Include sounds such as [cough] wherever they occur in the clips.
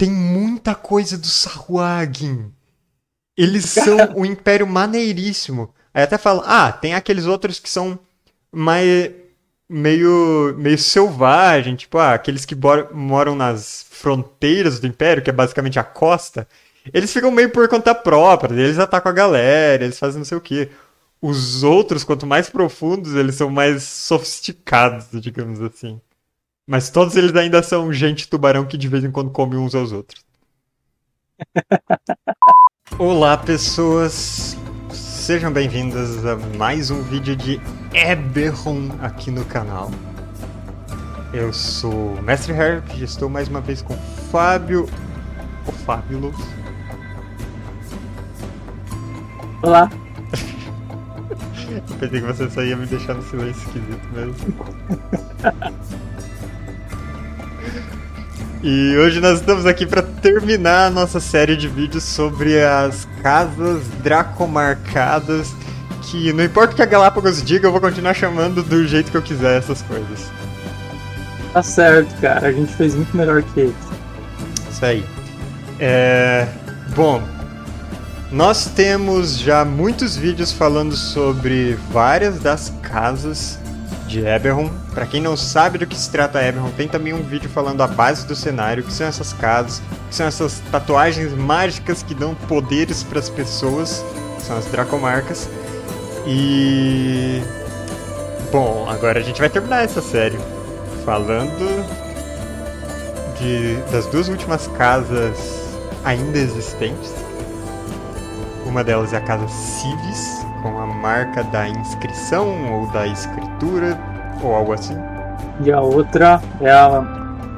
tem muita coisa do Sahuagin. Eles são [laughs] um império maneiríssimo. Aí até falam, ah, tem aqueles outros que são mais meio meio selvagem, tipo, ah, aqueles que moram nas fronteiras do império, que é basicamente a costa. Eles ficam meio por conta própria, eles atacam a galera, eles fazem não sei o quê. Os outros, quanto mais profundos, eles são mais sofisticados, digamos assim. Mas todos eles ainda são gente tubarão que de vez em quando come uns aos outros. [laughs] Olá, pessoas! Sejam bem-vindas a mais um vídeo de Eberron aqui no canal. Eu sou o Mestre Herb e estou mais uma vez com Fábio. O Fábio Olá! [laughs] Eu pensei que você só ia me deixar no silêncio esquisito mesmo. [laughs] E hoje nós estamos aqui para terminar a nossa série de vídeos sobre as casas dracomarcadas, que não importa o que a Galápagos diga, eu vou continuar chamando do jeito que eu quiser essas coisas. Tá certo, cara. A gente fez muito melhor que eles. Isso aí. É... Bom, nós temos já muitos vídeos falando sobre várias das casas de Eberron. Para quem não sabe do que se trata Eberron, tem também um vídeo falando a base do cenário, que são essas casas, que são essas tatuagens mágicas que dão poderes para as pessoas, são as Dracomarcas. E bom, agora a gente vai terminar essa série falando de, das duas últimas casas ainda existentes. Uma delas é a casa Civis, com a marca da inscrição ou da escritura ou algo assim. E a outra é a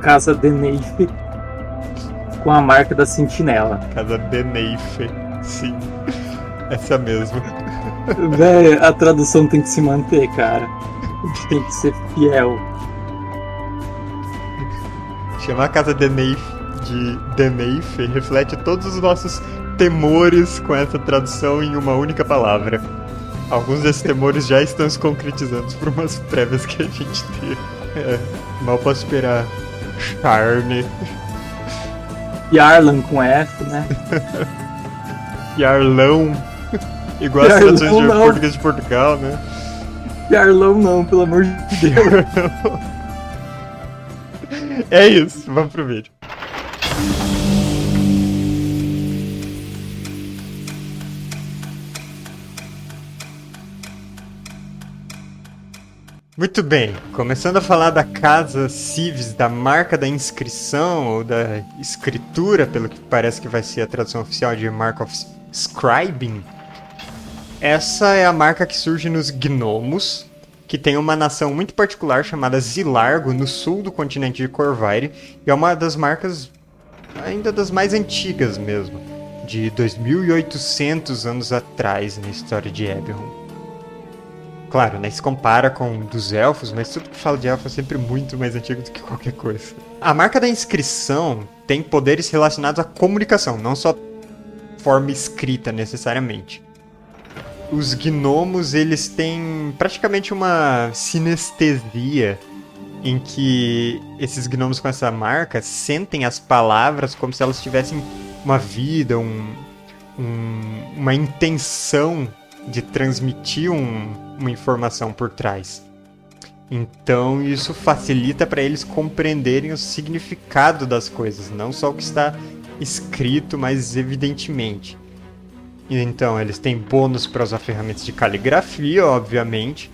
Casa Deneife com a marca da sentinela. Casa Deneife, sim. Essa mesmo. Véi, a tradução tem que se manter, cara. A gente tem que ser fiel. Chamar a Casa Deneife de Deneife reflete todos os nossos temores com essa tradução em uma única palavra. Alguns desses temores já estão se concretizando por umas prévias que a gente teve. É, mal posso esperar. Charme. Yarlan com F, né? [laughs] Yarlão. Igual as traduções de português de Portugal, né? Yarlão não, pelo amor de [laughs] Deus. é isso, vamos pro vídeo. Muito bem, começando a falar da casa Civis, da marca da inscrição ou da escritura, pelo que parece que vai ser a tradução oficial de Mark of Scribing. Essa é a marca que surge nos gnomos, que tem uma nação muito particular chamada Zilargo, no sul do continente de Corvaire, e é uma das marcas ainda das mais antigas mesmo, de 2800 anos atrás na história de Eberron. Claro, né? Se compara com dos elfos, mas tudo que fala de elfo é sempre muito mais antigo do que [laughs] qualquer coisa. A marca da inscrição tem poderes relacionados à comunicação, não só forma escrita necessariamente. Os gnomos, eles têm praticamente uma sinestesia em que esses gnomos com essa marca sentem as palavras como se elas tivessem uma vida, um, um, uma intenção de transmitir um, uma informação por trás. Então isso facilita para eles compreenderem o significado das coisas, não só o que está escrito, mas evidentemente. Então eles têm bônus para usar ferramentas de caligrafia, obviamente.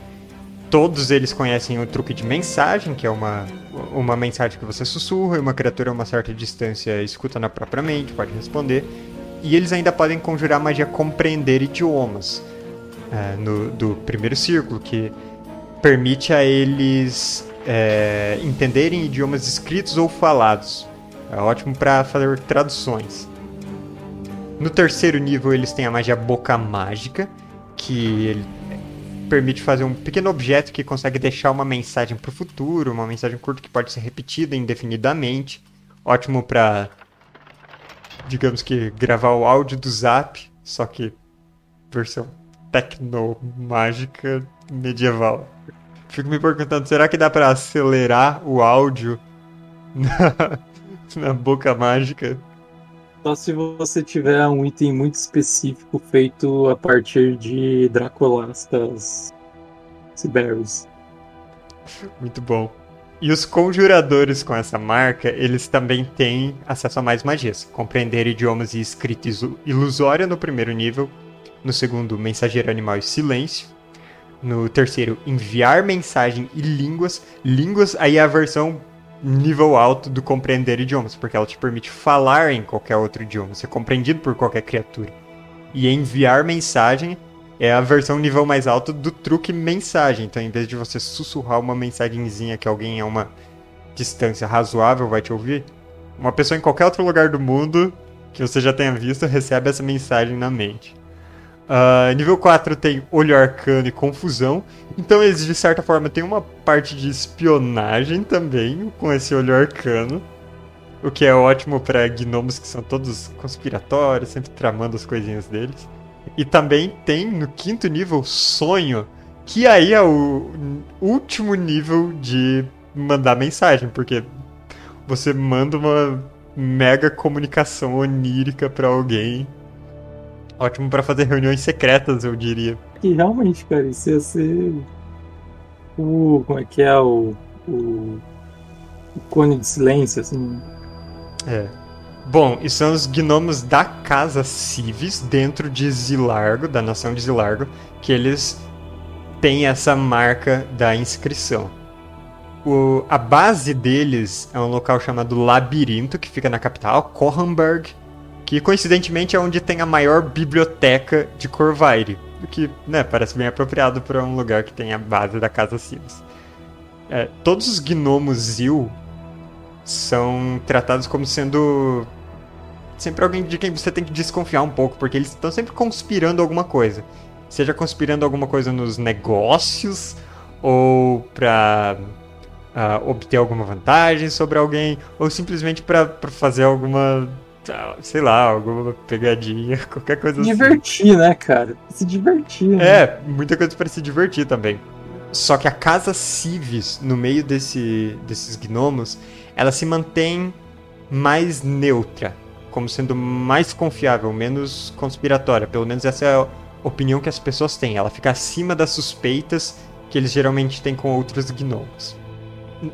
Todos eles conhecem o truque de mensagem, que é uma, uma mensagem que você sussurra e uma criatura a uma certa distância escuta na própria mente, pode responder. E eles ainda podem conjurar magia compreender idiomas é, no, do primeiro círculo, que permite a eles é, entenderem idiomas escritos ou falados. É ótimo para fazer traduções. No terceiro nível, eles têm a magia Boca Mágica, que permite fazer um pequeno objeto que consegue deixar uma mensagem para o futuro, uma mensagem curta que pode ser repetida indefinidamente. Ótimo para, digamos que, gravar o áudio do Zap, só que versão tecnomágica medieval. Fico me perguntando, será que dá para acelerar o áudio na, [laughs] na boca mágica. Só se você tiver um item muito específico feito a partir de Dracolastas Siberius. Muito bom. E os conjuradores com essa marca, eles também têm acesso a mais magias. Compreender idiomas e escrita ilusória no primeiro nível. No segundo, mensageiro animal e silêncio. No terceiro, enviar mensagem e línguas. Línguas, aí é a versão nível alto do compreender idiomas, porque ela te permite falar em qualquer outro idioma, ser compreendido por qualquer criatura. E enviar mensagem é a versão nível mais alto do truque mensagem. Então, em vez de você sussurrar uma mensagenzinha que alguém a uma distância razoável vai te ouvir, uma pessoa em qualquer outro lugar do mundo que você já tenha visto recebe essa mensagem na mente. Uh, nível 4 tem olho arcano e confusão. Então eles, de certa forma, tem uma parte de espionagem também com esse olho arcano. O que é ótimo para gnomos que são todos conspiratórios, sempre tramando as coisinhas deles. E também tem no quinto nível sonho, que aí é o último nível de mandar mensagem, porque você manda uma mega comunicação onírica para alguém Ótimo para fazer reuniões secretas, eu diria. E realmente, cara, isso ia ser. O. Como é que é? O. O, o cone de silêncio, assim. É. Bom, e são os gnomos da casa Civis, dentro de Zilargo, da nação de Zilargo, que eles têm essa marca da inscrição. O, a base deles é um local chamado Labirinto, que fica na capital, Correnberg, que coincidentemente é onde tem a maior biblioteca de Corvaire, o que né, parece bem apropriado para um lugar que tem a base da Casa Silas. É, todos os gnomos Zil são tratados como sendo sempre alguém de quem você tem que desconfiar um pouco, porque eles estão sempre conspirando alguma coisa. Seja conspirando alguma coisa nos negócios, ou para uh, ah, obter alguma vantagem sobre alguém, ou simplesmente para fazer alguma sei lá, alguma pegadinha, [laughs] qualquer coisa divertir, assim. Divertir, né, cara? Se divertir. Né? É, muita coisa para se divertir também. Só que a casa Civis, no meio desse, desses gnomos, ela se mantém mais neutra, como sendo mais confiável, menos conspiratória. Pelo menos essa é a opinião que as pessoas têm. Ela fica acima das suspeitas que eles geralmente têm com outros gnomos.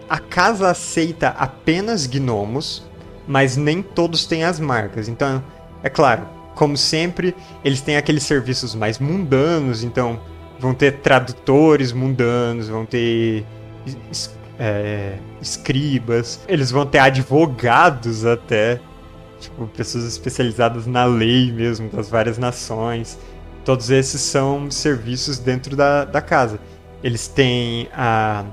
A casa aceita apenas gnomos, mas nem todos têm as marcas. Então, é claro, como sempre, eles têm aqueles serviços mais mundanos, então vão ter tradutores mundanos, vão ter é, escribas, eles vão ter advogados até, tipo, pessoas especializadas na lei mesmo, das várias nações. Todos esses são serviços dentro da, da casa. Eles têm a,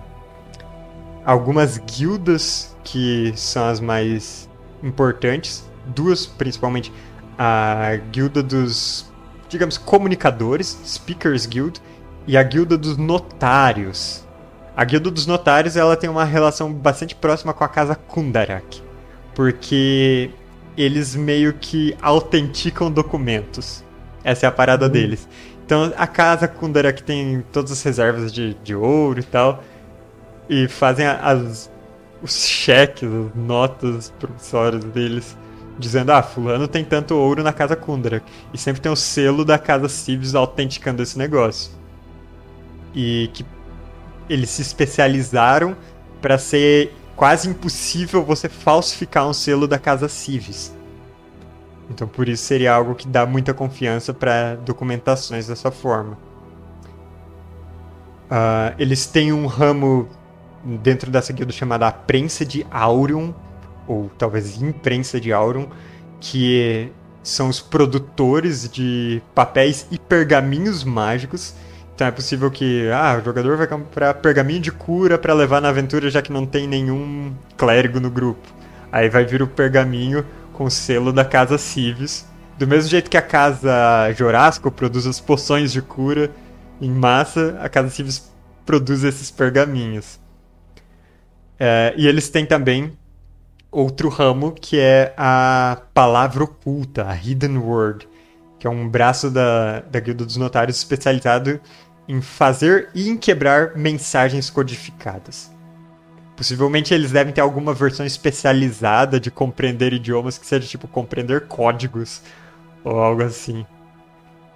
algumas guildas que são as mais importantes, duas principalmente, a guilda dos, digamos, comunicadores, Speakers Guild, e a guilda dos notários. A guilda dos notários ela tem uma relação bastante próxima com a casa Kundarak, porque eles meio que autenticam documentos. Essa é a parada uhum. deles. Então a casa Kundarak tem todas as reservas de, de ouro e tal, e fazem as os cheques, as notas promissórias deles, dizendo: ah, Fulano tem tanto ouro na casa Kundra. E sempre tem o selo da casa Civis autenticando esse negócio. E que eles se especializaram para ser quase impossível você falsificar um selo da casa Civis. Então por isso seria algo que dá muita confiança para documentações dessa forma. Uh, eles têm um ramo dentro dessa guilda chamada a Prensa de Aurium, ou talvez Imprensa de Aurium, que são os produtores de papéis e pergaminhos mágicos. Então é possível que ah, o jogador vai comprar pergaminho de cura para levar na aventura já que não tem nenhum clérigo no grupo. Aí vai vir o pergaminho com o selo da casa Civis. Do mesmo jeito que a casa Jorasco produz as poções de cura em massa, a casa Civis produz esses pergaminhos. É, e eles têm também outro ramo que é a palavra oculta, a Hidden Word, que é um braço da, da Guilda dos Notários especializado em fazer e em quebrar mensagens codificadas. Possivelmente eles devem ter alguma versão especializada de compreender idiomas que seja tipo compreender códigos ou algo assim.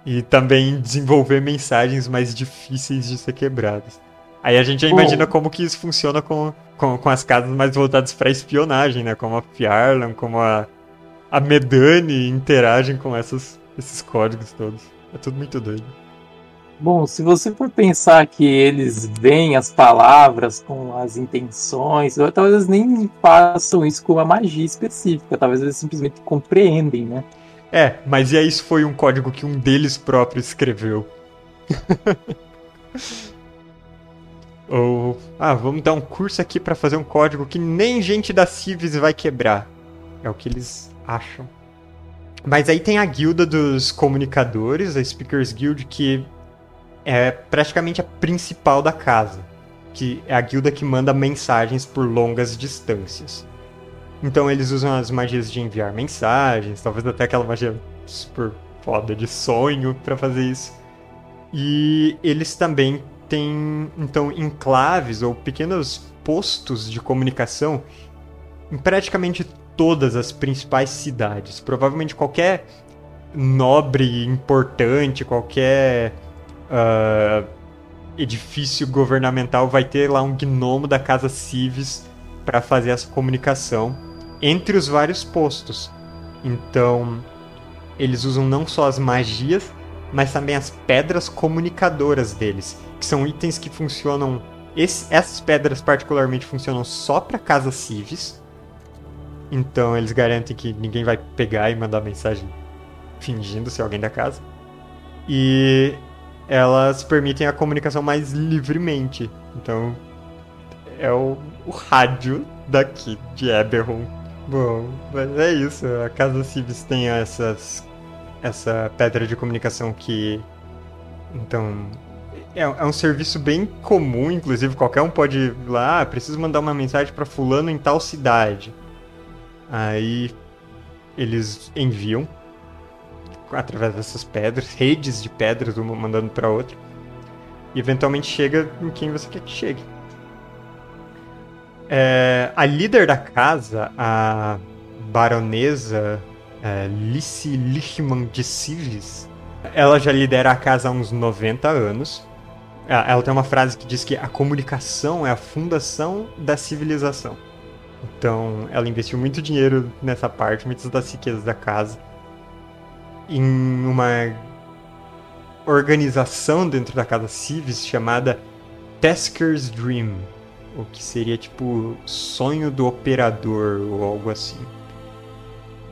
E também desenvolver mensagens mais difíceis de ser quebradas. Aí a gente já imagina como que isso funciona com, com, com as casas mais voltadas para espionagem, né? Como a Fiarlan, como a, a Medani interagem com essas, esses códigos todos. É tudo muito doido. Bom, se você for pensar que eles veem as palavras com as intenções, talvez eles nem façam isso com uma magia específica, talvez eles simplesmente compreendem, né? É, mas e aí isso foi um código que um deles próprio escreveu. [laughs] Ou, ah, vamos dar um curso aqui para fazer um código que nem gente da Civis vai quebrar. É o que eles acham. Mas aí tem a guilda dos comunicadores, a Speakers Guild, que é praticamente a principal da casa, que é a guilda que manda mensagens por longas distâncias. Então eles usam as magias de enviar mensagens, talvez até aquela magia super foda de sonho para fazer isso. E eles também têm então enclaves ou pequenos postos de comunicação em praticamente todas as principais cidades. Provavelmente qualquer nobre importante, qualquer uh, edifício governamental vai ter lá um gnomo da Casa Civis para fazer essa comunicação entre os vários postos. Então, eles usam não só as magias, mas também as pedras comunicadoras deles, que são itens que funcionam. Esse, essas pedras, particularmente, funcionam só para Casa Civis. Então, eles garantem que ninguém vai pegar e mandar mensagem fingindo ser alguém da casa. E elas permitem a comunicação mais livremente. Então, é o, o rádio daqui de Eberron. Bom, mas é isso. A Casa Civis tem essas, essa pedra de comunicação que. Então. É, é um serviço bem comum, inclusive qualquer um pode ir lá, ah, preciso mandar uma mensagem para fulano em tal cidade. Aí eles enviam através dessas pedras, redes de pedras, uma mandando para outra. E eventualmente chega em quem você quer que chegue. É, a líder da casa, a baronesa é, Lice Lichman de Civis, ela já lidera a casa há uns 90 anos. Ela tem uma frase que diz que a comunicação é a fundação da civilização. Então, ela investiu muito dinheiro nessa parte, muitas das riquezas da casa em uma organização dentro da casa Civis chamada Tasker's Dream, o que seria tipo sonho do operador ou algo assim.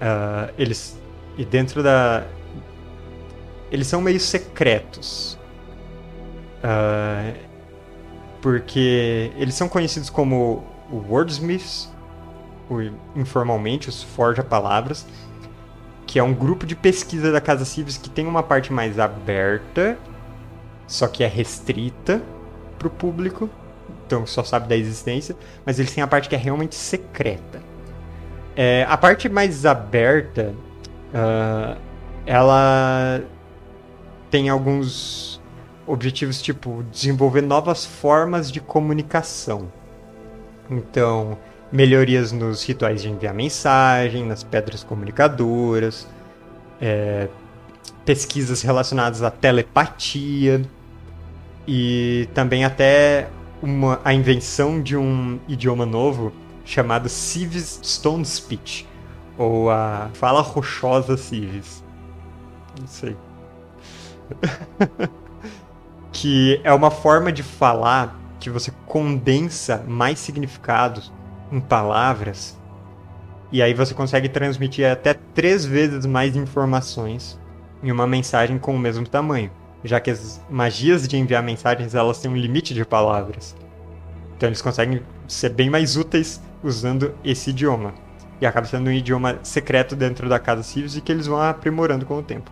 Uh, eles e dentro da eles são meio secretos uh, porque eles são conhecidos como wordsmiths, informalmente os forja palavras que é um grupo de pesquisa da Casa Civis que tem uma parte mais aberta, só que é restrita para o público, então só sabe da existência, mas eles têm a parte que é realmente secreta. É, a parte mais aberta, uh, ela tem alguns objetivos tipo desenvolver novas formas de comunicação. Então, melhorias nos rituais de enviar mensagem, nas pedras comunicadoras, é, pesquisas relacionadas à telepatia e também até uma, a invenção de um idioma novo chamado Civis Stone Speech, ou a fala rochosa Civis. Não sei. [laughs] que é uma forma de falar que você condensa mais significados em palavras, e aí você consegue transmitir até três vezes mais informações em uma mensagem com o mesmo tamanho, já que as magias de enviar mensagens elas têm um limite de palavras. Então eles conseguem ser bem mais úteis usando esse idioma. E acaba sendo um idioma secreto dentro da casa Sirius e que eles vão aprimorando com o tempo.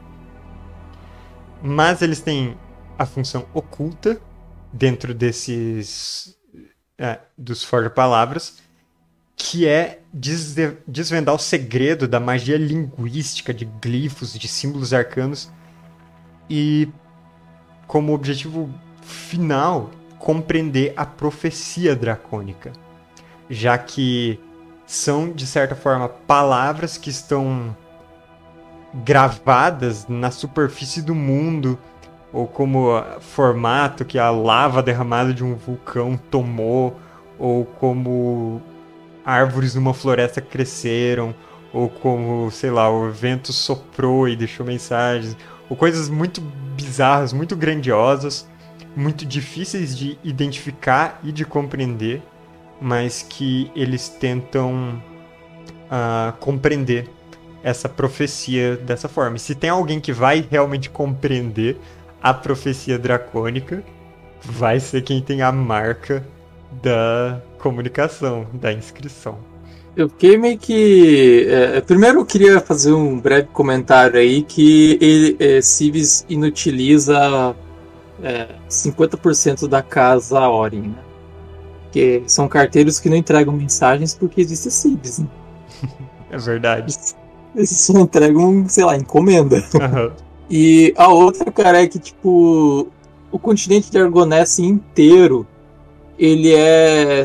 Mas eles têm a função oculta dentro desses é, dos forja palavras que é desvendar o segredo da magia linguística de glifos, de símbolos arcanos e como objetivo final compreender a profecia dracônica. Já que são, de certa forma, palavras que estão gravadas na superfície do mundo, ou como formato que a lava derramada de um vulcão tomou, ou como árvores numa floresta cresceram, ou como, sei lá, o vento soprou e deixou mensagens, ou coisas muito bizarras, muito grandiosas, muito difíceis de identificar e de compreender, mas que eles tentam uh, compreender essa profecia dessa forma. Se tem alguém que vai realmente compreender a profecia dracônica, vai ser quem tem a marca da comunicação, da inscrição. Eu fiquei meio que. É, primeiro eu queria fazer um breve comentário aí que ele, é, Civis inutiliza é, 50% da casa Orin, né? Que são carteiros que não entregam mensagens porque existe Civis, né? É verdade. [laughs] Eles só entregam, sei lá, encomenda. Uhum. E a outra, cara, é que, tipo, o continente de Argonesse inteiro, ele é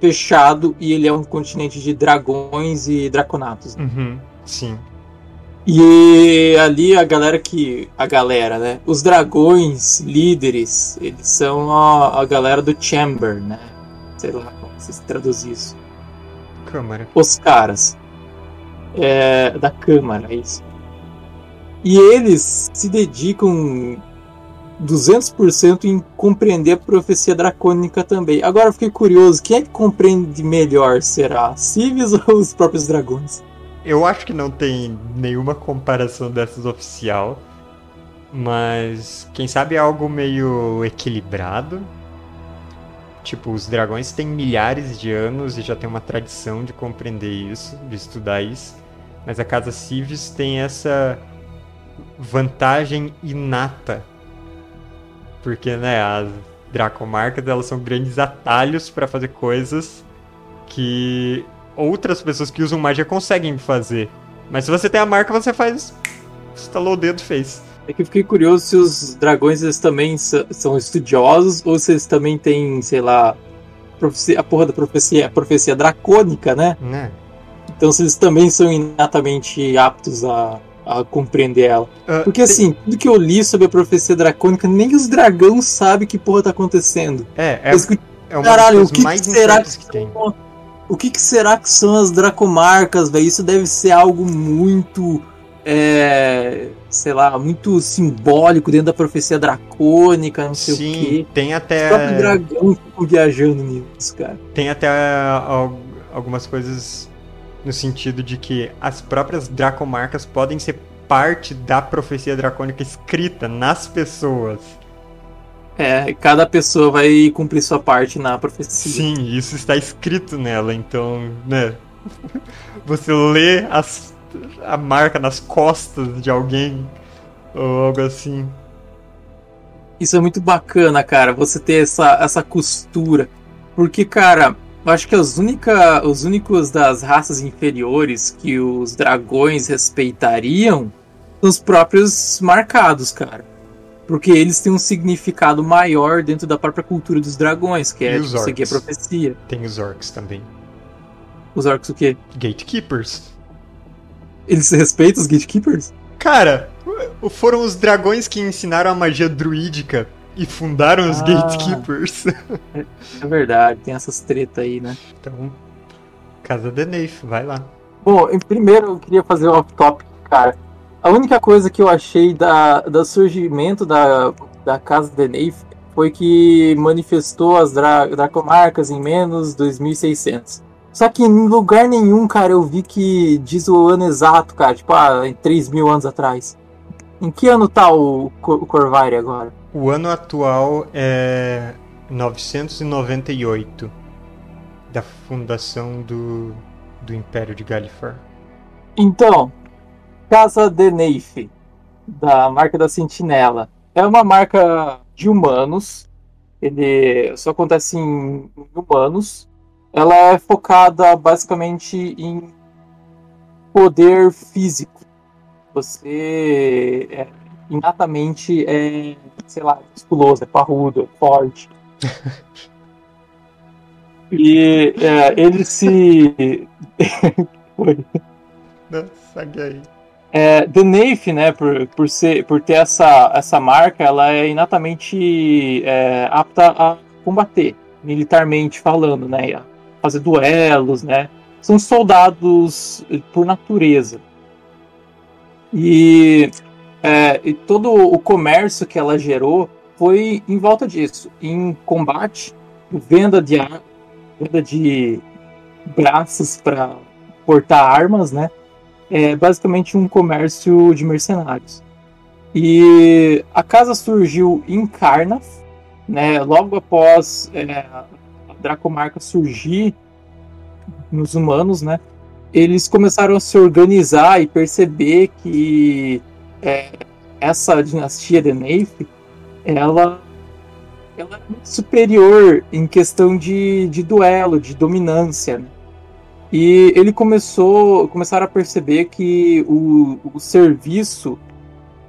fechado e ele é um continente de dragões e draconatos. Uhum, sim. E ali a galera que. A galera, né? Os dragões líderes, eles são a, a galera do Chamber, né? Sei lá como se traduz isso. Câmara. Os caras. É, da Câmara, é isso. E eles se dedicam 200% em compreender a profecia dracônica também. Agora eu fiquei curioso, quem é que compreende melhor? Será Civis [laughs] ou os próprios dragões? Eu acho que não tem nenhuma comparação dessas oficial, mas quem sabe é algo meio equilibrado. Tipo, os dragões têm milhares de anos e já tem uma tradição de compreender isso, de estudar isso. Mas a casa Civis tem essa vantagem inata porque, né, as Dracomarcas, elas são grandes atalhos para fazer coisas que outras pessoas que usam magia conseguem fazer. Mas se você tem a marca, você faz. Estalou o dedo, fez. É que eu fiquei curioso se os dragões eles também são estudiosos ou se eles também têm, sei lá, a porra da profecia, a profecia dracônica, né? né? Então se eles também são inatamente aptos a a compreender ela. Uh, Porque assim, tem... tudo que eu li sobre a profecia dracônica, nem os dragões sabem que porra tá acontecendo. É, é, é uma Caralho, o que, que será que, que tem. O que, que, será que são as dracomarcas, velho? Isso deve ser algo muito. É, sei lá, muito simbólico dentro da profecia dracônica, não sei Sim, o quê. Tem até. Os próprios dragões ficam viajando nisso, cara. Tem até algumas coisas no sentido de que as próprias dracomarcas podem ser parte da profecia dracônica escrita nas pessoas. É, cada pessoa vai cumprir sua parte na profecia. Sim, isso está escrito nela, então, né? [laughs] Você lê as, a marca nas costas de alguém ou algo assim. Isso é muito bacana, cara, você ter essa, essa costura. Porque, cara, eu acho que as única, os únicos das raças inferiores que os dragões respeitariam são os próprios marcados, cara. Porque eles têm um significado maior dentro da própria cultura dos dragões, que é tipo, seguir a profecia. Tem os orcs também. Os orcs o quê? Gatekeepers. Eles respeitam os gatekeepers? Cara, foram os dragões que ensinaram a magia druídica e fundaram os ah, Gatekeepers. É, é, verdade, tem essas tretas aí, né? Então, Casa de Neif, vai lá. Bom, primeiro eu queria fazer um off-topic, cara. A única coisa que eu achei da, do surgimento da, da Casa de Neif foi que manifestou as dra Dracomarcas em menos 2600. Só que em lugar nenhum, cara, eu vi que diz o ano exato, cara. Tipo, ah, em 3 mil anos atrás. Em que ano tá o, o Corvaire agora? O ano atual é 998 da fundação do, do Império de Galifar. Então, Casa de Neif, da marca da Sentinela, é uma marca de humanos. Ele só acontece em humanos. Ela é focada basicamente em poder físico. Você é inatamente é, sei lá, musculoso, é parrudo, é forte. [laughs] E é, ele se. [laughs] Segue aí. É, The Nafe, né, por, por, ser, por ter essa, essa marca, ela é inatamente é, apta a combater, militarmente falando, né, a fazer duelos, né, são soldados por natureza. E, é, e todo o comércio que ela gerou foi em volta disso, em combate, venda de venda de braços para portar armas, né? É basicamente um comércio de mercenários. E a casa surgiu em Carnath, né, logo após é, a Dracomarca surgir nos humanos, né, eles começaram a se organizar e perceber que é, essa dinastia de Neif, ela, ela é muito superior em questão de, de duelo, de dominância. Né? E ele começou, começaram a perceber que o, o serviço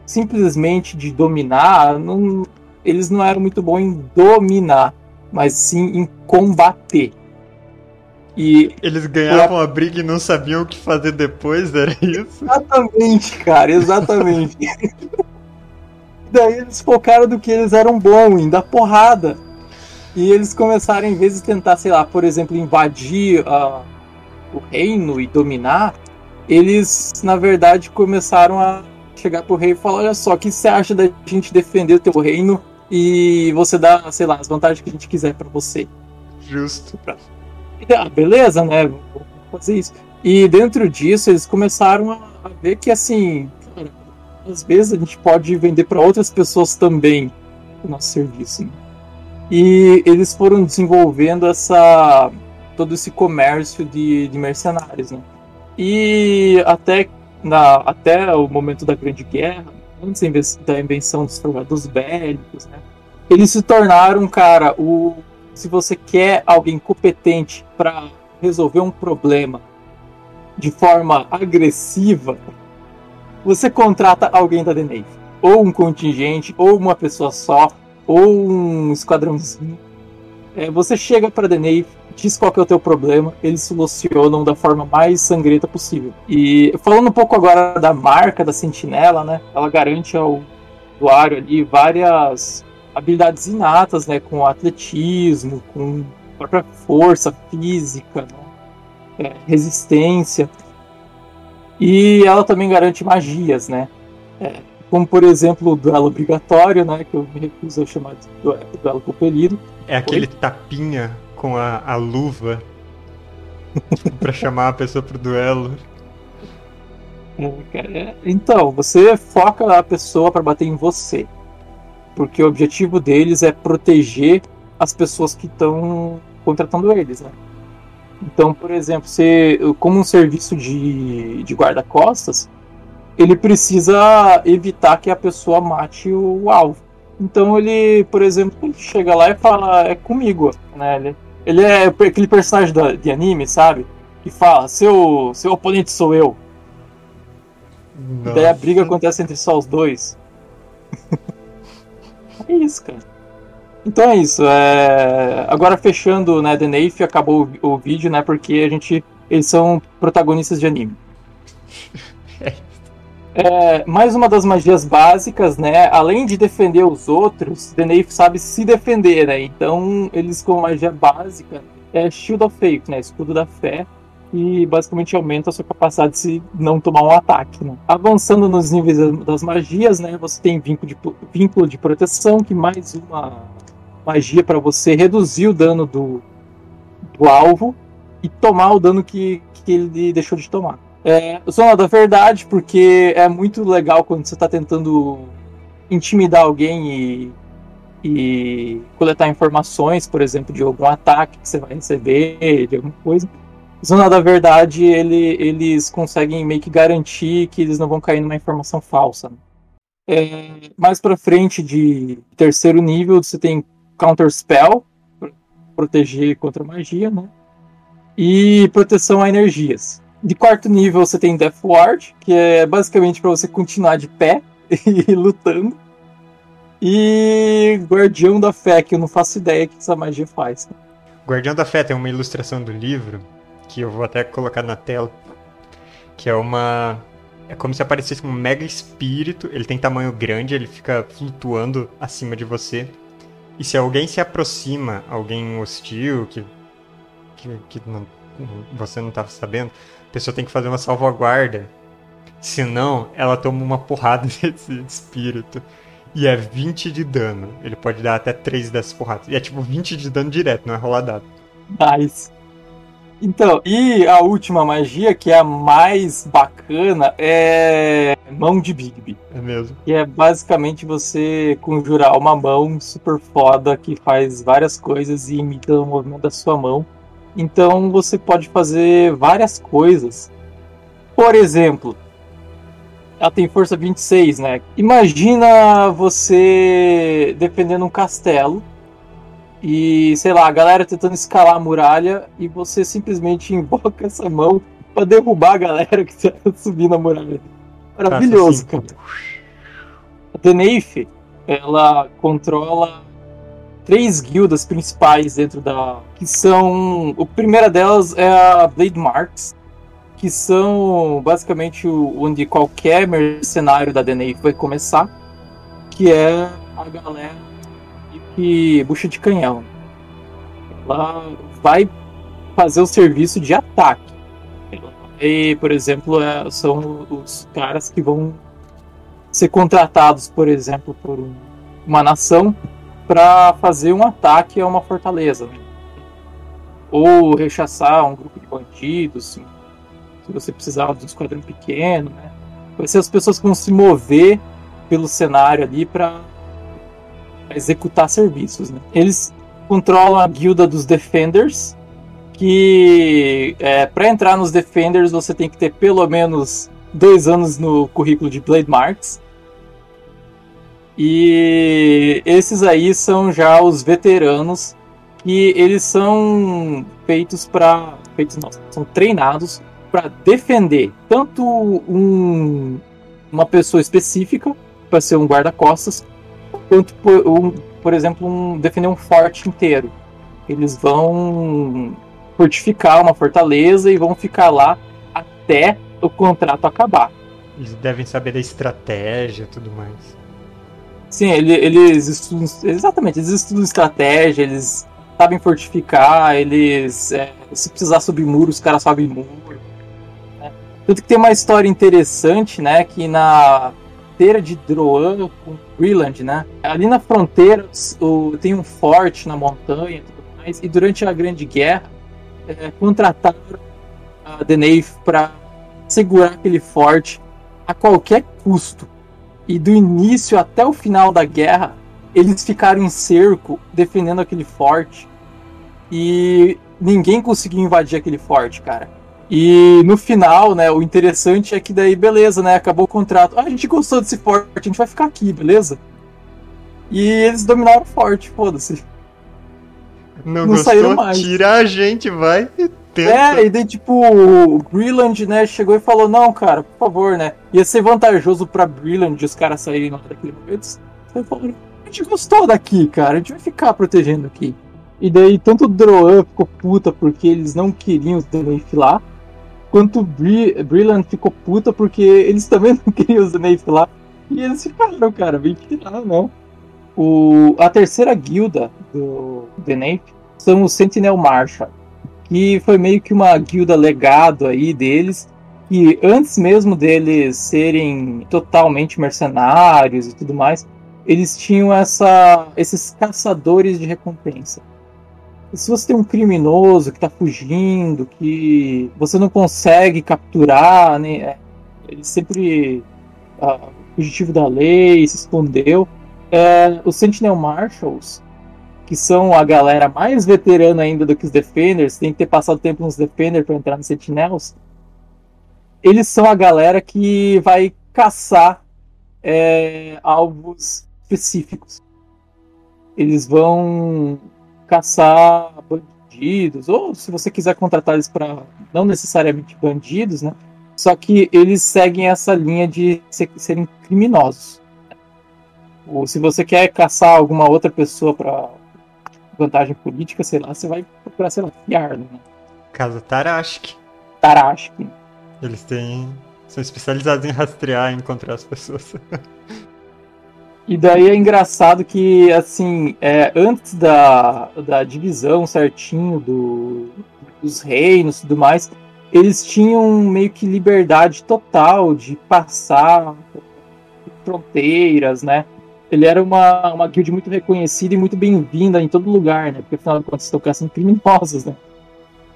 simplesmente de dominar, não, eles não eram muito bons em dominar, mas sim em combater. E eles ganhavam a... a briga e não sabiam o que fazer depois, era isso? Exatamente, cara, exatamente. [laughs] Daí eles focaram do que eles eram bons, em dar porrada. E eles começaram, em vez de tentar, sei lá, por exemplo, invadir a. Uh, o reino e dominar, eles na verdade começaram a chegar pro rei e falar: olha só, o que você acha da gente defender o teu reino e você dá, sei lá, as vantagens que a gente quiser para você. Justo. Ah, beleza, né? Vamos fazer isso. E dentro disso eles começaram a, ver que assim, cara, às vezes a gente pode vender para outras pessoas também o nosso serviço. Né? E eles foram desenvolvendo essa todo esse comércio de, de mercenários, né? E até, na, até o momento da Grande Guerra, antes da invenção dos trovados bélicos, né? Eles se tornaram, cara, o se você quer alguém competente para resolver um problema de forma agressiva, você contrata alguém da DNAV. Ou um contingente, ou uma pessoa só, ou um esquadrãozinho. É, você chega para DNAV, diz qual é o teu problema, eles solucionam da forma mais sangrenta possível. E falando um pouco agora da marca da Sentinela, né? Ela garante ao usuário ali várias habilidades inatas, né? Com atletismo, com própria força física, né? é, resistência. E ela também garante magias, né? É, como por exemplo o duelo obrigatório, né? Que eu me recuso a chamar de duelo, duelo compelido. É aquele tapinha com a, a luva para chamar a pessoa pro duelo. É, então, você foca a pessoa para bater em você. Porque o objetivo deles é proteger as pessoas que estão contratando eles, né? Então, por exemplo, você, como um serviço de, de guarda-costas, ele precisa evitar que a pessoa mate o, alvo. Então ele, por exemplo, ele chega lá e fala, é comigo, né? Ele, ele é aquele personagem de anime, sabe? Que fala, seu, seu oponente sou eu. Daí a briga acontece entre só os dois. [laughs] é isso, cara. Então é isso. É... Agora fechando, né, The Nafe, acabou o, o vídeo, né? Porque a gente. Eles são protagonistas de anime. [laughs] É, mais uma das magias básicas, né? Além de defender os outros, Denafe sabe se defender, né? Então, eles com magia básica é Shield of Faith, né? Escudo da fé. E basicamente aumenta a sua capacidade de se não tomar um ataque. Né? Avançando nos níveis das magias, né? Você tem vínculo de, vínculo de proteção, que mais uma magia para você reduzir o dano do, do alvo e tomar o dano que, que ele deixou de tomar. É, Zona da Verdade, porque é muito legal quando você está tentando intimidar alguém e, e coletar informações, por exemplo, de algum ataque que você vai receber, de alguma coisa. Zona da Verdade, ele, eles conseguem meio que garantir que eles não vão cair numa informação falsa. É, mais para frente de terceiro nível, você tem Counter Spell, proteger contra magia, né? E proteção a energias. De quarto nível você tem Death Ward, que é basicamente para você continuar de pé [laughs] e lutando. E Guardião da Fé, que eu não faço ideia que essa magia faz. Guardião da Fé tem uma ilustração do livro que eu vou até colocar na tela, que é uma é como se aparecesse um mega espírito, ele tem tamanho grande, ele fica flutuando acima de você. E se alguém se aproxima, alguém hostil que que, que não, você não estava sabendo, pessoa tem que fazer uma salvaguarda. Senão, ela toma uma porrada [laughs] desse espírito. E é 20 de dano. Ele pode dar até 3 dessas porradas. E é tipo 20 de dano direto, não é rolar dado. Nice. Então, e a última magia, que é a mais bacana, é Mão de Bigby. É mesmo. Que é basicamente você conjurar uma mão super foda que faz várias coisas e imita o movimento da sua mão. Então você pode fazer várias coisas. Por exemplo, ela tem força 26, né? Imagina você defendendo um castelo e, sei lá, a galera tentando escalar a muralha e você simplesmente [laughs] invoca essa mão para derrubar a galera que tá [laughs] subindo a muralha. Maravilhoso, cara. A Deneif, ela controla três guildas principais dentro da. que são. A primeira delas é a Blade Marks, que são basicamente onde qualquer mercenário da DNA vai começar, que é a galera que bucha de canhão. Ela vai fazer o serviço de ataque. E, por exemplo, é, são os caras que vão ser contratados, por exemplo, por uma nação para fazer um ataque a uma fortaleza. Né? Ou rechaçar um grupo de bandidos, assim, se você precisar de um esquadrão pequeno. Né? Vai ser as pessoas que vão se mover pelo cenário ali para executar serviços. Né? Eles controlam a guilda dos Defenders, que é, para entrar nos Defenders você tem que ter pelo menos dois anos no currículo de Blade Marks. E esses aí são já os veteranos e eles são feitos para feitos não, são treinados para defender tanto um, uma pessoa específica para ser um guarda-costas quanto por, um, por exemplo um, defender um forte inteiro. Eles vão fortificar uma fortaleza e vão ficar lá até o contrato acabar. Eles devem saber da estratégia e tudo mais. Sim, ele, eles estudam. Exatamente, eles estudam estratégia, eles sabem fortificar, eles. É, se precisar subir muro, os caras sabem muro. Né? Tanto que tem uma história interessante, né? Que na fronteira de Droan com Greenland, né? Ali na fronteira o, tem um forte na montanha e tudo mais. E durante a Grande Guerra, é, contrataram a Deneif para segurar aquele forte a qualquer custo. E do início até o final da guerra, eles ficaram em cerco defendendo aquele forte. E ninguém conseguiu invadir aquele forte, cara. E no final, né, o interessante é que daí, beleza, né, acabou o contrato. Ah, a gente gostou desse forte, a gente vai ficar aqui, beleza? E eles dominaram o forte, foda-se. Não, Não saíram mais. Tira a gente, vai. É, e daí, tipo, o Brilland, né, chegou e falou: Não, cara, por favor, né? Ia ser vantajoso pra Brilland os caras saírem lá daquele momento. Eles falaram: A gente gostou daqui, cara, a gente vai ficar protegendo aqui. E daí, tanto o Droan ficou puta porque eles não queriam os Daneif lá, quanto o Bri Brilland ficou puta porque eles também [laughs] não queriam os Daneif lá. E eles ficaram, cara, bem que não, não. O, a terceira guilda do Daneif são os Sentinel Marshal que foi meio que uma guilda legado aí deles, que antes mesmo deles serem totalmente mercenários e tudo mais, eles tinham essa, esses caçadores de recompensa. E se você tem um criminoso que está fugindo, que você não consegue capturar, né, é, ele sempre uh, fugitivo da lei, se escondeu, é, os Sentinel Marshals que são a galera mais veterana ainda do que os Defenders, tem que ter passado tempo nos Defenders para entrar nos Sentinels, eles são a galera que vai caçar é, alvos específicos. Eles vão caçar bandidos, ou se você quiser contratar eles para não necessariamente bandidos, né? Só que eles seguem essa linha de serem criminosos. Ou se você quer caçar alguma outra pessoa para vantagem política, sei lá, você vai pra, sei lá, fiar, né? Casa Tarashki. Tarashki. Eles têm. são especializados em rastrear e encontrar as pessoas. [laughs] E daí é engraçado que, assim, é, antes da, da divisão certinho do, dos reinos e tudo mais, eles tinham meio que liberdade total de passar fronteiras, né? Ele era uma, uma guild muito reconhecida e muito bem-vinda em todo lugar, né? Porque afinal de contas estão caçando criminosos, né?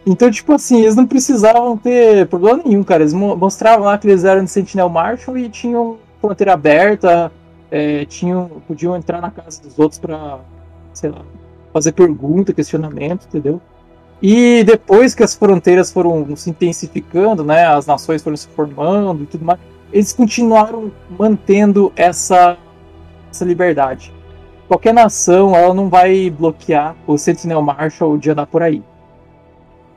Então, tipo assim, eles não precisavam ter problema nenhum, cara. Eles mostravam lá que eles eram de Sentinel Marshall e tinham fronteira aberta, é, tinham, podiam entrar na casa dos outros para, sei lá, fazer pergunta, questionamento, entendeu? E depois que as fronteiras foram se intensificando, né, as nações foram se formando e tudo mais, eles continuaram mantendo essa, essa liberdade. Qualquer nação, ela não vai bloquear o Sentinel Marshall de andar por aí.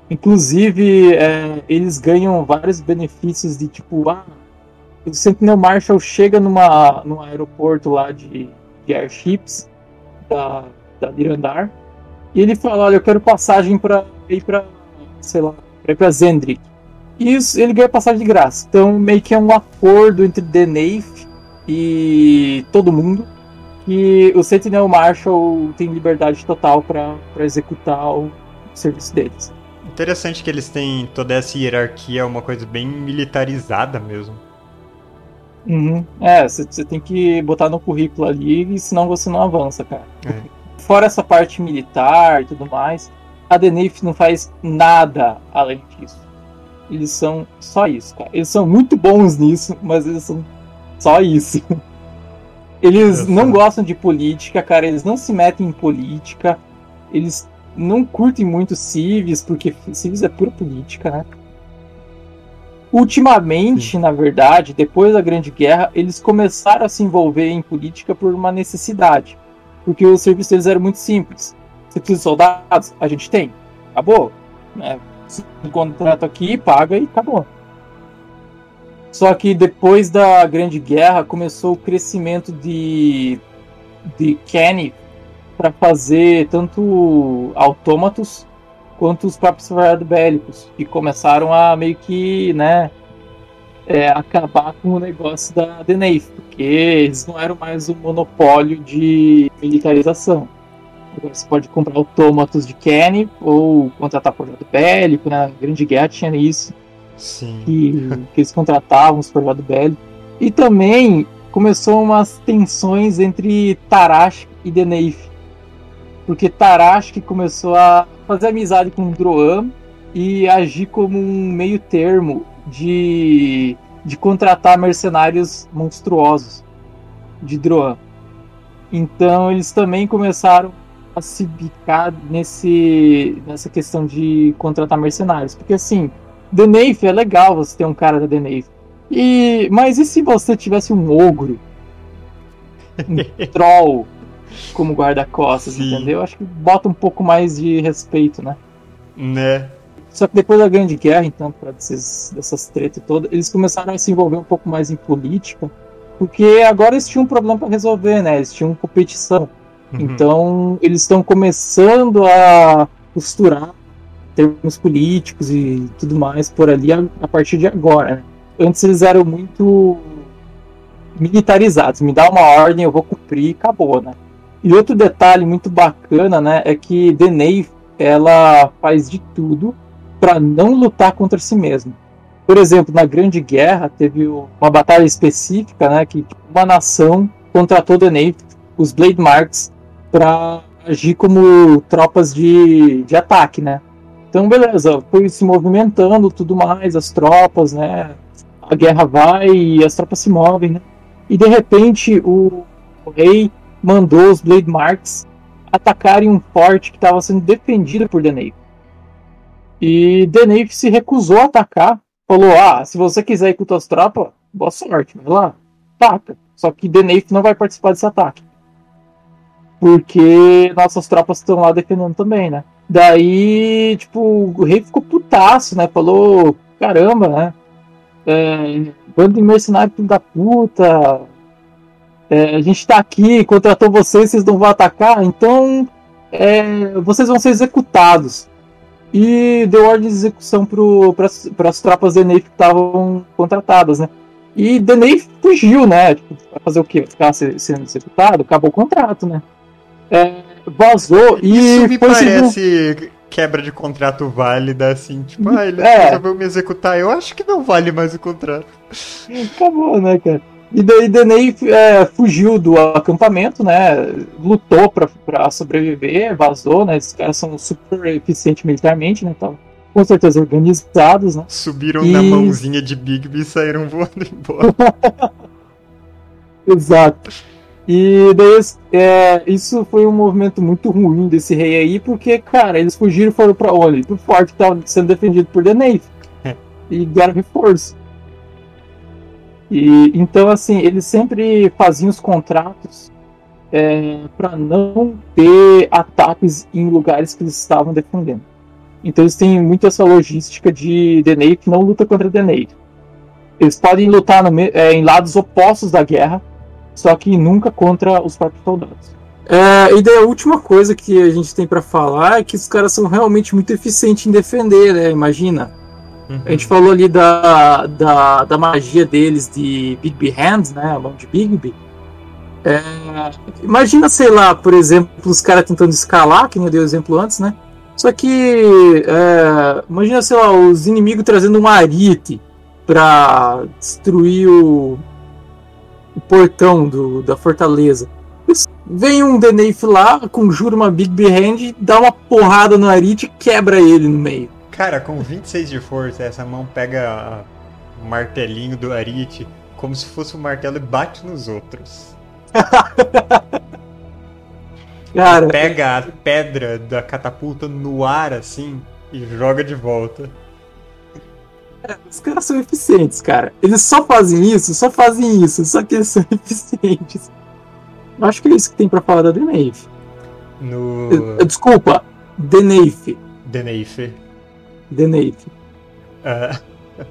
Inclusive, é, eles ganham vários benefícios de tipo, ah, o Sentinel Marshall chega numa, num aeroporto lá de, de airships da, da Dirandar e ele fala, olha, eu quero passagem para ir para, sei lá, para ir para Zendrik. E isso, ele ganha passagem de graça. Então meio que é um acordo entre The Nafe e todo mundo que o Sentinel Marshall tem liberdade total para executar o serviço deles. Interessante que eles têm toda essa hierarquia, uma coisa bem militarizada mesmo. Uhum. É, você tem que botar no currículo ali, senão você não avança, cara. É. Fora essa parte militar e tudo mais, a Denif não faz nada além disso. Eles são só isso, cara. Eles são muito bons nisso, mas eles são só isso. Eles não gostam de política, cara. Eles não se metem em política. Eles não curtem muito civis, porque civis é pura política, né? Ultimamente, Sim. na verdade, depois da Grande Guerra, eles começaram a se envolver em política por uma necessidade. Porque o serviço deles era muito simples. Você precisa de soldados? A gente tem. Acabou. É, um contrato aqui, paga e acabou. Só que depois da Grande Guerra começou o crescimento de, de Kenny para fazer tanto autômatos quanto os próprios soldados bélicos, que começaram a meio que, né, é, acabar com o negócio da Navy, porque eles não eram mais um monopólio de militarização. Agora você pode comprar autômatos de Kenny ou contratar projeto bélico, na né? Grande Guerra tinha isso. Que, que eles contratavam os projetos bélicos. E também começou umas tensões entre Tarash e Navy porque Tarashki começou a fazer amizade com Droan e agir como um meio termo de, de contratar mercenários monstruosos de Droan. Então eles também começaram a se bicar nesse, nessa questão de contratar mercenários. Porque assim, The Nave é legal você ter um cara da The Nave. E, mas e se você tivesse um ogro? Um [laughs] troll? como guarda-costas, entendeu? Acho que bota um pouco mais de respeito, né? Né? Só que depois da Grande Guerra, então, para dessas tretas todas, eles começaram a se envolver um pouco mais em política, porque agora eles tinham um problema para resolver, né? Eles tinham competição. Uhum. Então, eles estão começando a costurar termos políticos e tudo mais por ali a, a partir de agora, né? Antes eles eram muito militarizados. Me dá uma ordem, eu vou cumprir e acabou, né? E outro detalhe muito bacana, né, é que Denei ela faz de tudo para não lutar contra si mesma. Por exemplo, na Grande Guerra teve uma batalha específica, né, que uma nação contratou Denei, os Blade Marks, para agir como tropas de, de ataque, né? Então, beleza, foi se movimentando, tudo mais, as tropas, né? A guerra vai e as tropas se movem, né? E de repente o, o rei mandou os Blade Marks atacarem um forte que estava sendo defendido por Denave. E Denave se recusou a atacar. Falou: Ah, se você quiser ir com suas tropas, boa sorte, vai lá, ataca. Só que Denave não vai participar desse ataque. Porque nossas tropas estão lá defendendo também, né? Daí, tipo, o rei ficou putaço, né? Falou: Caramba, né? É, bando de mercenário da puta, é, a gente está aqui, contratou vocês, vocês não vão atacar, então é, vocês vão ser executados. e deu ordem de execução para as tropas de Neif que estavam contratadas, né? E Denei fugiu, né? Tipo, fazer o quê? Ficar sendo executado? Acabou o contrato, né? É, vazou e. Isso me parece quebra de contrato válida, assim, tipo, ah, ele é. resolveu me executar. Eu acho que não vale mais o contrato. Acabou, né, cara? E daí Denei é, fugiu do acampamento, né? Lutou pra, pra sobreviver, vazou, né? Esses caras são super eficientes militarmente, né? Então, com certeza organizados, né? Subiram e... na mãozinha de Bigby e saíram voando embora. [laughs] Exato. E daí é, isso foi um movimento muito ruim desse rei aí, porque, cara, eles fugiram e foram pra onde? Pro forte que tava sendo defendido por The Navy. É. e deram reforço. E, então, assim, eles sempre faziam os contratos é, para não ter ataques em lugares que eles estavam defendendo. Então eles têm muito essa logística de Denei que não luta contra Denei. Eles podem lutar no, é, em lados opostos da guerra, só que nunca contra os próprios soldados. É, e daí a última coisa que a gente tem para falar é que os caras são realmente muito eficientes em defender, né? Imagina. Uhum. A gente falou ali da, da, da magia deles de Bigby Hands, né? A mão de Bigby. É, imagina, sei lá, por exemplo, os caras tentando escalar, que eu dei o exemplo antes, né? Só que, é, imagina, sei lá, os inimigos trazendo um arite pra destruir o, o portão do, da fortaleza. Vem um Denafe lá, conjura uma Big Behand, dá uma porrada no arite e quebra ele no meio. Cara, com 26 de força, essa mão pega o martelinho do arite como se fosse um martelo e bate nos outros. [laughs] Cara, pega a pedra da catapulta no ar assim e joga de volta. Os caras são eficientes, cara. Eles só fazem isso, só fazem isso, só que eles [laughs] são eficientes. Eu acho que é isso que tem pra falar da Denave. No. Eh, desculpa, Denave. Denave. Denave. Uh,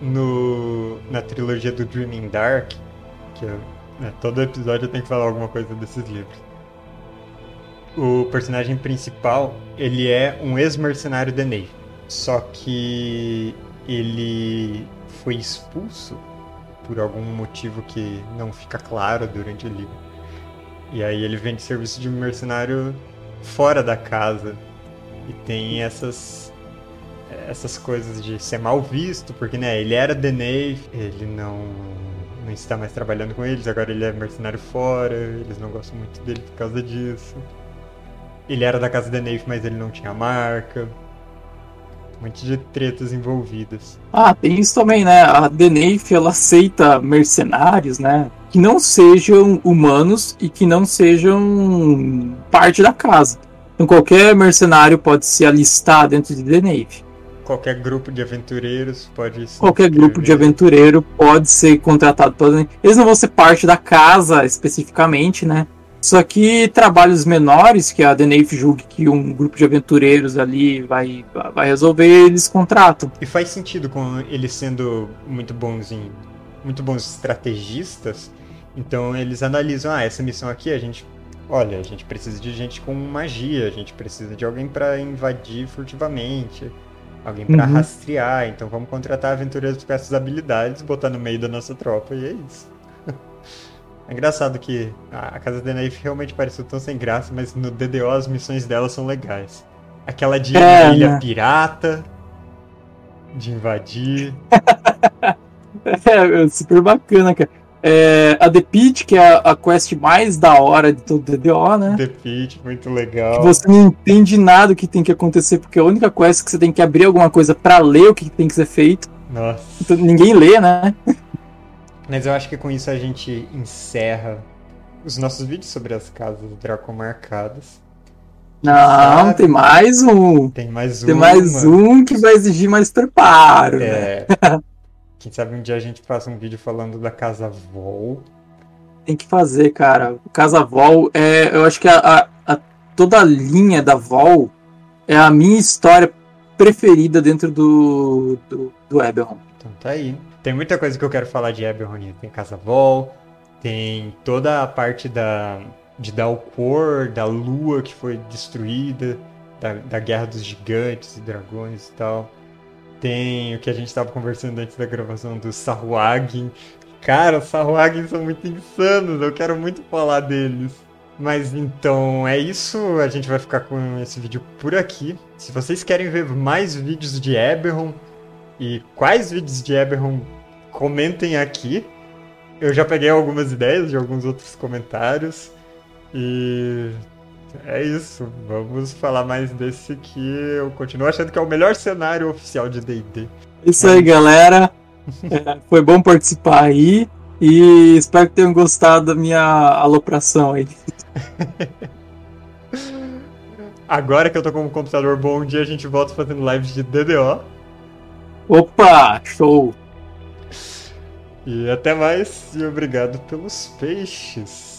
[laughs] no, na trilogia do Dreaming Dark, que eu, né, todo episódio eu tenho que falar alguma coisa desses livros o personagem principal, ele é um ex-mercenário da Navy. Só que ele foi expulso por algum motivo que não fica claro durante o livro. E aí ele vem de serviço de mercenário fora da casa. E tem essas essas coisas de ser mal visto, porque né, ele era Navy, ele não não está mais trabalhando com eles, agora ele é mercenário fora, eles não gostam muito dele por causa disso. Ele era da casa da Neif, mas ele não tinha marca. Monte de tretas envolvidas. Ah, tem isso também, né? A Deneif, ela aceita mercenários, né? Que não sejam humanos e que não sejam parte da casa. Então qualquer mercenário pode se alistar dentro de Deneif. Qualquer grupo de aventureiros pode ser. Qualquer grupo de aventureiro pode ser contratado. Eles não vão ser parte da casa especificamente, né? Só que trabalhos menores, que a Denave julgue que um grupo de aventureiros ali vai, vai resolver, eles contratam. E faz sentido com eles sendo muito bons em, muito bons estrategistas. Então eles analisam, ah, essa missão aqui a gente, olha, a gente precisa de gente com magia, a gente precisa de alguém para invadir furtivamente, alguém para uhum. rastrear. Então vamos contratar aventureiros com essas habilidades, botar no meio da nossa tropa e é isso. [laughs] É engraçado que a Casa da Naif realmente pareceu tão sem graça, mas no DDO as missões dela são legais. Aquela de é, ilha né? pirata, de invadir. [laughs] É, é, super bacana, cara. É, a The Pit, que é a quest mais da hora de todo DDO, né? The Pit, muito legal. Que você não entende nada do que tem que acontecer, porque a única quest é que você tem que abrir alguma coisa para ler o que tem que ser feito. Nossa. Então, ninguém lê, né? Mas eu acho que com isso a gente encerra os nossos vídeos sobre as casas Draco marcadas. Não, sabe? tem mais um. Tem mais um. Tem mais um que vai exigir mais preparo. É. Né? [laughs] Quem sabe um dia a gente faça um vídeo falando da Casa Vol. Tem que fazer, cara. Casa Vol é. Eu acho que a, a, a, toda a linha da Vol é a minha história preferida dentro do, do, do Eberron. Então tá aí. Tem muita coisa que eu quero falar de Eberron. Tem Casa Vol, tem toda a parte da de Dalcor, da lua que foi destruída, da, da Guerra dos Gigantes e Dragões e tal. Tem o que a gente estava conversando antes da gravação do Sahuagin. Cara, os Sahuagin são muito insanos, eu quero muito falar deles. Mas então é isso, a gente vai ficar com esse vídeo por aqui. Se vocês querem ver mais vídeos de Eberron e quais vídeos de Eberron, comentem aqui. Eu já peguei algumas ideias de alguns outros comentários. E é isso. Vamos falar mais desse que eu continuo achando que é o melhor cenário oficial de DD. Isso aí, galera. É, foi bom participar aí. E espero que tenham gostado da minha alopração aí. [laughs] Agora que eu tô com um computador bom, um dia a gente volta fazendo lives de DDO. Opa, show! E até mais, e obrigado pelos peixes.